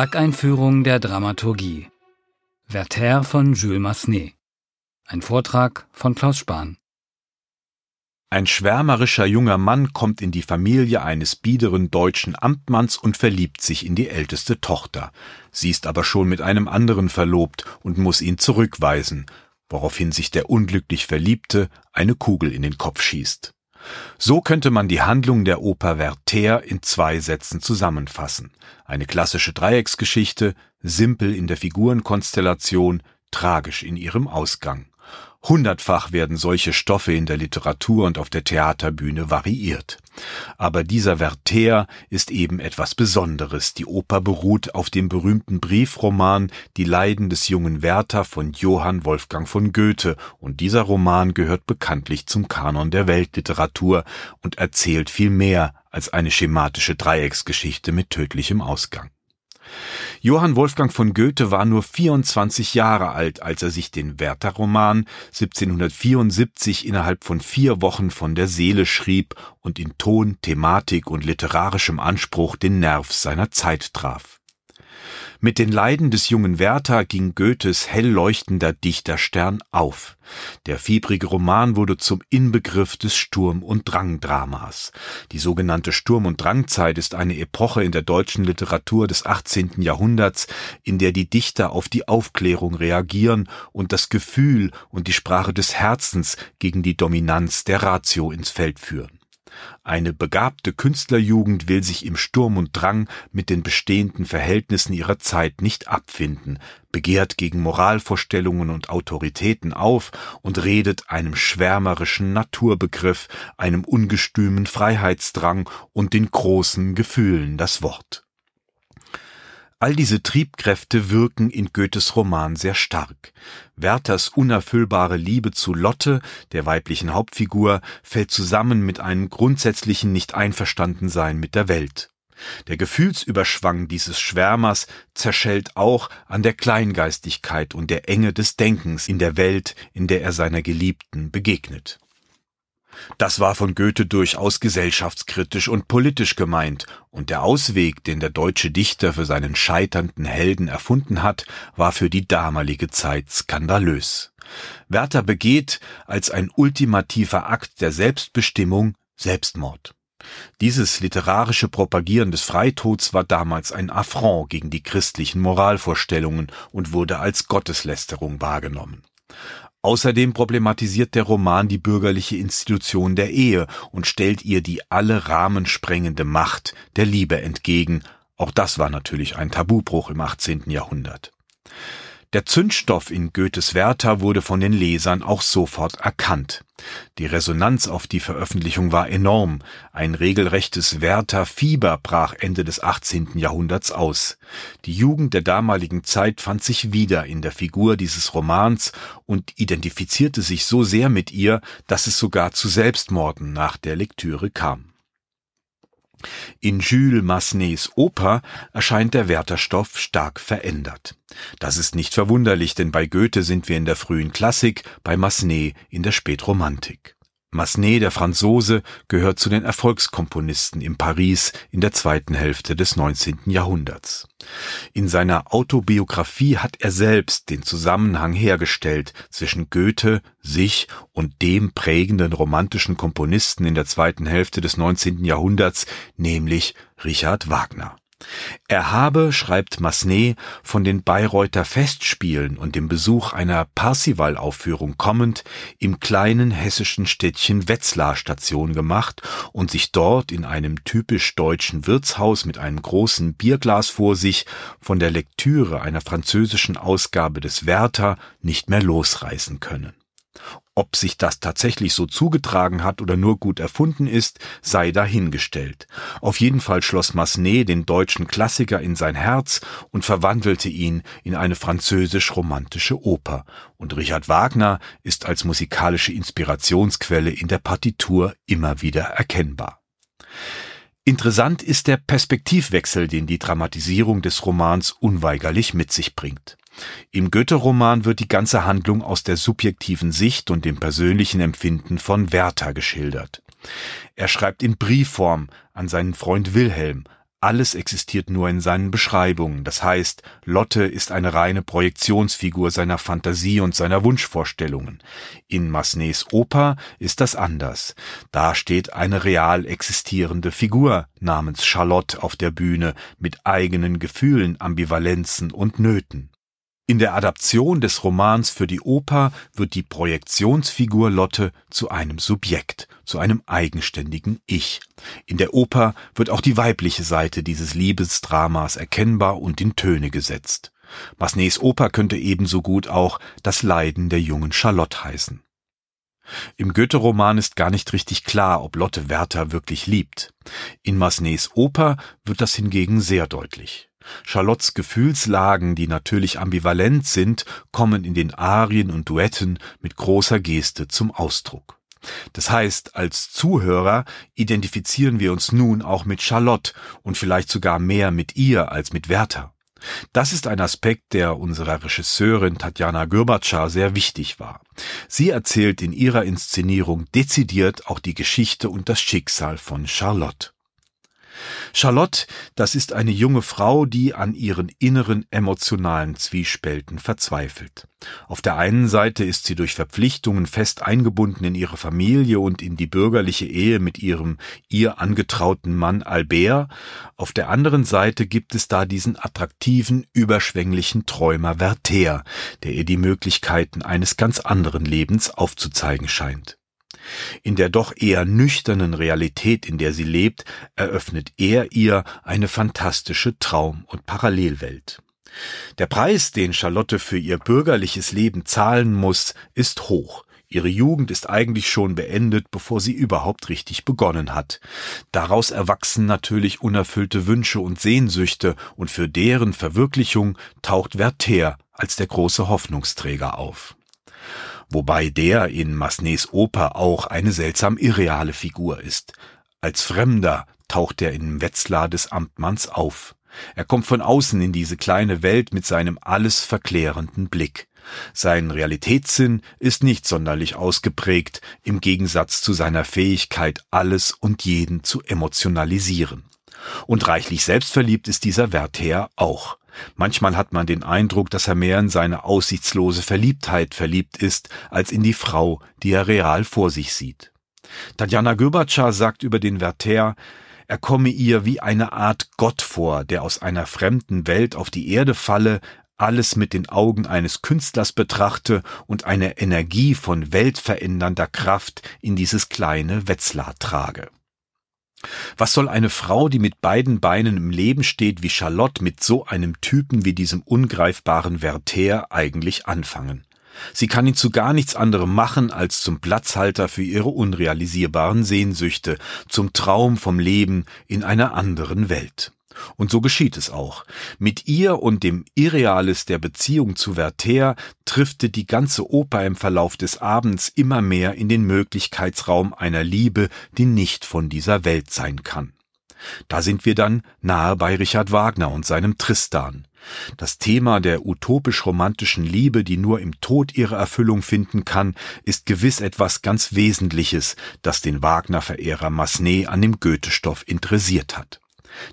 Werkeinführung der Dramaturgie. Werther von Jules Massenet. Ein Vortrag von Klaus Spahn. Ein schwärmerischer junger Mann kommt in die Familie eines biederen deutschen Amtmanns und verliebt sich in die älteste Tochter. Sie ist aber schon mit einem anderen verlobt und muss ihn zurückweisen, woraufhin sich der unglücklich Verliebte eine Kugel in den Kopf schießt. So könnte man die Handlung der Oper Werther in zwei Sätzen zusammenfassen. Eine klassische Dreiecksgeschichte, simpel in der Figurenkonstellation, tragisch in ihrem Ausgang. Hundertfach werden solche Stoffe in der Literatur und auf der Theaterbühne variiert. Aber dieser Werther ist eben etwas Besonderes. Die Oper beruht auf dem berühmten Briefroman Die Leiden des jungen Werther von Johann Wolfgang von Goethe, und dieser Roman gehört bekanntlich zum Kanon der Weltliteratur und erzählt viel mehr als eine schematische Dreiecksgeschichte mit tödlichem Ausgang. Johann Wolfgang von Goethe war nur 24 Jahre alt, als er sich den Werther-Roman 1774 innerhalb von vier Wochen von der Seele schrieb und in Ton, Thematik und literarischem Anspruch den Nerv seiner Zeit traf. Mit den Leiden des jungen Werther ging Goethes hell leuchtender Dichterstern auf. Der fiebrige Roman wurde zum Inbegriff des Sturm- und Drangdramas. Die sogenannte Sturm- und Drangzeit ist eine Epoche in der deutschen Literatur des 18. Jahrhunderts, in der die Dichter auf die Aufklärung reagieren und das Gefühl und die Sprache des Herzens gegen die Dominanz der Ratio ins Feld führen. Eine begabte Künstlerjugend will sich im Sturm und Drang mit den bestehenden Verhältnissen ihrer Zeit nicht abfinden, begehrt gegen Moralvorstellungen und Autoritäten auf und redet einem schwärmerischen Naturbegriff, einem ungestümen Freiheitsdrang und den großen Gefühlen das Wort. All diese Triebkräfte wirken in Goethes Roman sehr stark. Werthers unerfüllbare Liebe zu Lotte, der weiblichen Hauptfigur, fällt zusammen mit einem grundsätzlichen Nicht-Einverstandensein mit der Welt. Der Gefühlsüberschwang dieses Schwärmers zerschellt auch an der Kleingeistigkeit und der Enge des Denkens in der Welt, in der er seiner Geliebten begegnet das war von Goethe durchaus gesellschaftskritisch und politisch gemeint, und der Ausweg, den der deutsche Dichter für seinen scheiternden Helden erfunden hat, war für die damalige Zeit skandalös. Werther begeht als ein ultimativer Akt der Selbstbestimmung Selbstmord. Dieses literarische Propagieren des Freitods war damals ein Affront gegen die christlichen Moralvorstellungen und wurde als Gotteslästerung wahrgenommen. Außerdem problematisiert der Roman die bürgerliche Institution der Ehe und stellt ihr die alle Rahmen sprengende Macht der Liebe entgegen. Auch das war natürlich ein Tabubruch im 18. Jahrhundert. Der Zündstoff in Goethes Werther wurde von den Lesern auch sofort erkannt. Die Resonanz auf die Veröffentlichung war enorm. Ein regelrechtes Werther-Fieber brach Ende des 18. Jahrhunderts aus. Die Jugend der damaligen Zeit fand sich wieder in der Figur dieses Romans und identifizierte sich so sehr mit ihr, dass es sogar zu Selbstmorden nach der Lektüre kam. In Jules Massenets Oper erscheint der Wertherstoff stark verändert. Das ist nicht verwunderlich, denn bei Goethe sind wir in der frühen Klassik, bei Massenet in der Spätromantik. Massenet, der Franzose, gehört zu den Erfolgskomponisten in Paris in der zweiten Hälfte des 19. Jahrhunderts. In seiner Autobiografie hat er selbst den Zusammenhang hergestellt zwischen Goethe, sich und dem prägenden romantischen Komponisten in der zweiten Hälfte des 19. Jahrhunderts, nämlich Richard Wagner. Er habe, schreibt Massenet, von den Bayreuther Festspielen und dem Besuch einer Parsival-Aufführung kommend im kleinen hessischen Städtchen Wetzlar Station gemacht und sich dort in einem typisch deutschen Wirtshaus mit einem großen Bierglas vor sich von der Lektüre einer französischen Ausgabe des Werther nicht mehr losreißen können. Ob sich das tatsächlich so zugetragen hat oder nur gut erfunden ist, sei dahingestellt. Auf jeden Fall schloss Massenet den deutschen Klassiker in sein Herz und verwandelte ihn in eine französisch-romantische Oper. Und Richard Wagner ist als musikalische Inspirationsquelle in der Partitur immer wieder erkennbar. Interessant ist der Perspektivwechsel, den die Dramatisierung des Romans unweigerlich mit sich bringt. Im Goethe-Roman wird die ganze Handlung aus der subjektiven Sicht und dem persönlichen Empfinden von Werther geschildert. Er schreibt in Briefform an seinen Freund Wilhelm, Alles existiert nur in seinen Beschreibungen, das heißt, Lotte ist eine reine Projektionsfigur seiner Fantasie und seiner Wunschvorstellungen. In Massenets Oper ist das anders. Da steht eine real existierende Figur namens Charlotte auf der Bühne mit eigenen Gefühlen, Ambivalenzen und Nöten. In der Adaption des Romans für die Oper wird die Projektionsfigur Lotte zu einem Subjekt, zu einem eigenständigen Ich. In der Oper wird auch die weibliche Seite dieses Liebesdramas erkennbar und in Töne gesetzt. Massenets Oper könnte ebenso gut auch das Leiden der jungen Charlotte heißen. Im Goethe-Roman ist gar nicht richtig klar, ob Lotte Werther wirklich liebt. In Massenets Oper wird das hingegen sehr deutlich. Charlottes Gefühlslagen, die natürlich ambivalent sind, kommen in den Arien und Duetten mit großer Geste zum Ausdruck. Das heißt, als Zuhörer identifizieren wir uns nun auch mit Charlotte und vielleicht sogar mehr mit ihr als mit Werther. Das ist ein Aspekt, der unserer Regisseurin Tatjana Gürbatscha sehr wichtig war. Sie erzählt in ihrer Inszenierung dezidiert auch die Geschichte und das Schicksal von Charlotte. Charlotte, das ist eine junge Frau, die an ihren inneren emotionalen Zwiespälten verzweifelt. Auf der einen Seite ist sie durch Verpflichtungen fest eingebunden in ihre Familie und in die bürgerliche Ehe mit ihrem ihr angetrauten Mann Albert, auf der anderen Seite gibt es da diesen attraktiven, überschwänglichen Träumer Werther, der ihr die Möglichkeiten eines ganz anderen Lebens aufzuzeigen scheint. In der doch eher nüchternen Realität, in der sie lebt, eröffnet er ihr eine fantastische Traum- und Parallelwelt. Der Preis, den Charlotte für ihr bürgerliches Leben zahlen muss, ist hoch. Ihre Jugend ist eigentlich schon beendet, bevor sie überhaupt richtig begonnen hat. Daraus erwachsen natürlich unerfüllte Wünsche und Sehnsüchte, und für deren Verwirklichung taucht Werther als der große Hoffnungsträger auf wobei der in Massenets Oper auch eine seltsam irreale Figur ist. Als Fremder taucht er in Wetzlar des Amtmanns auf. Er kommt von außen in diese kleine Welt mit seinem alles verklärenden Blick. Sein Realitätssinn ist nicht sonderlich ausgeprägt, im Gegensatz zu seiner Fähigkeit, alles und jeden zu emotionalisieren. Und reichlich selbstverliebt ist dieser Werther auch. Manchmal hat man den Eindruck, dass er mehr in seine aussichtslose Verliebtheit verliebt ist, als in die Frau, die er real vor sich sieht. Tatjana Göbatscha sagt über den Werther, er komme ihr wie eine Art Gott vor, der aus einer fremden Welt auf die Erde falle, alles mit den Augen eines Künstlers betrachte und eine Energie von weltverändernder Kraft in dieses kleine Wetzlar trage. Was soll eine Frau, die mit beiden Beinen im Leben steht wie Charlotte, mit so einem Typen wie diesem ungreifbaren Werther eigentlich anfangen? Sie kann ihn zu gar nichts anderem machen als zum Platzhalter für ihre unrealisierbaren Sehnsüchte, zum Traum vom Leben in einer anderen Welt. Und so geschieht es auch. Mit ihr und dem Irreales der Beziehung zu Werther triffte die ganze Oper im Verlauf des Abends immer mehr in den Möglichkeitsraum einer Liebe, die nicht von dieser Welt sein kann. Da sind wir dann nahe bei Richard Wagner und seinem Tristan. Das Thema der utopisch-romantischen Liebe, die nur im Tod ihre Erfüllung finden kann, ist gewiss etwas ganz Wesentliches, das den Wagner-Verehrer Massenet an dem Goethe-Stoff interessiert hat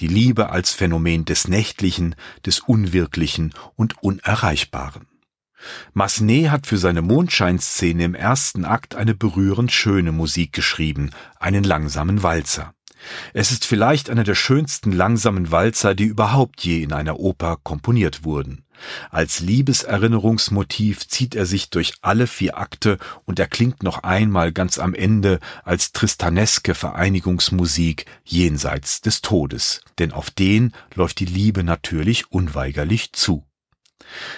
die Liebe als Phänomen des Nächtlichen, des Unwirklichen und Unerreichbaren. Massenet hat für seine Mondscheinszene im ersten Akt eine berührend schöne Musik geschrieben, einen langsamen Walzer. Es ist vielleicht einer der schönsten langsamen Walzer, die überhaupt je in einer Oper komponiert wurden. Als Liebeserinnerungsmotiv zieht er sich durch alle vier Akte und er klingt noch einmal ganz am Ende als tristaneske Vereinigungsmusik jenseits des Todes, denn auf den läuft die Liebe natürlich unweigerlich zu.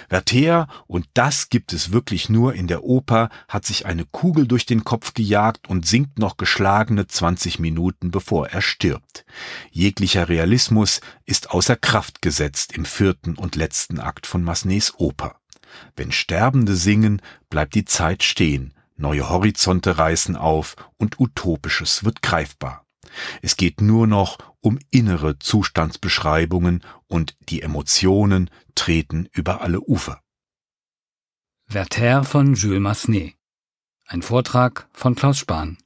Werther, und das gibt es wirklich nur in der Oper, hat sich eine Kugel durch den Kopf gejagt und singt noch geschlagene 20 Minuten, bevor er stirbt. Jeglicher Realismus ist außer Kraft gesetzt im vierten und letzten Akt von Massenets Oper. Wenn Sterbende singen, bleibt die Zeit stehen, neue Horizonte reißen auf und Utopisches wird greifbar. Es geht nur noch um innere Zustandsbeschreibungen und die Emotionen treten über alle Ufer. Werther von Jules Massenet. Ein Vortrag von Klaus Spahn.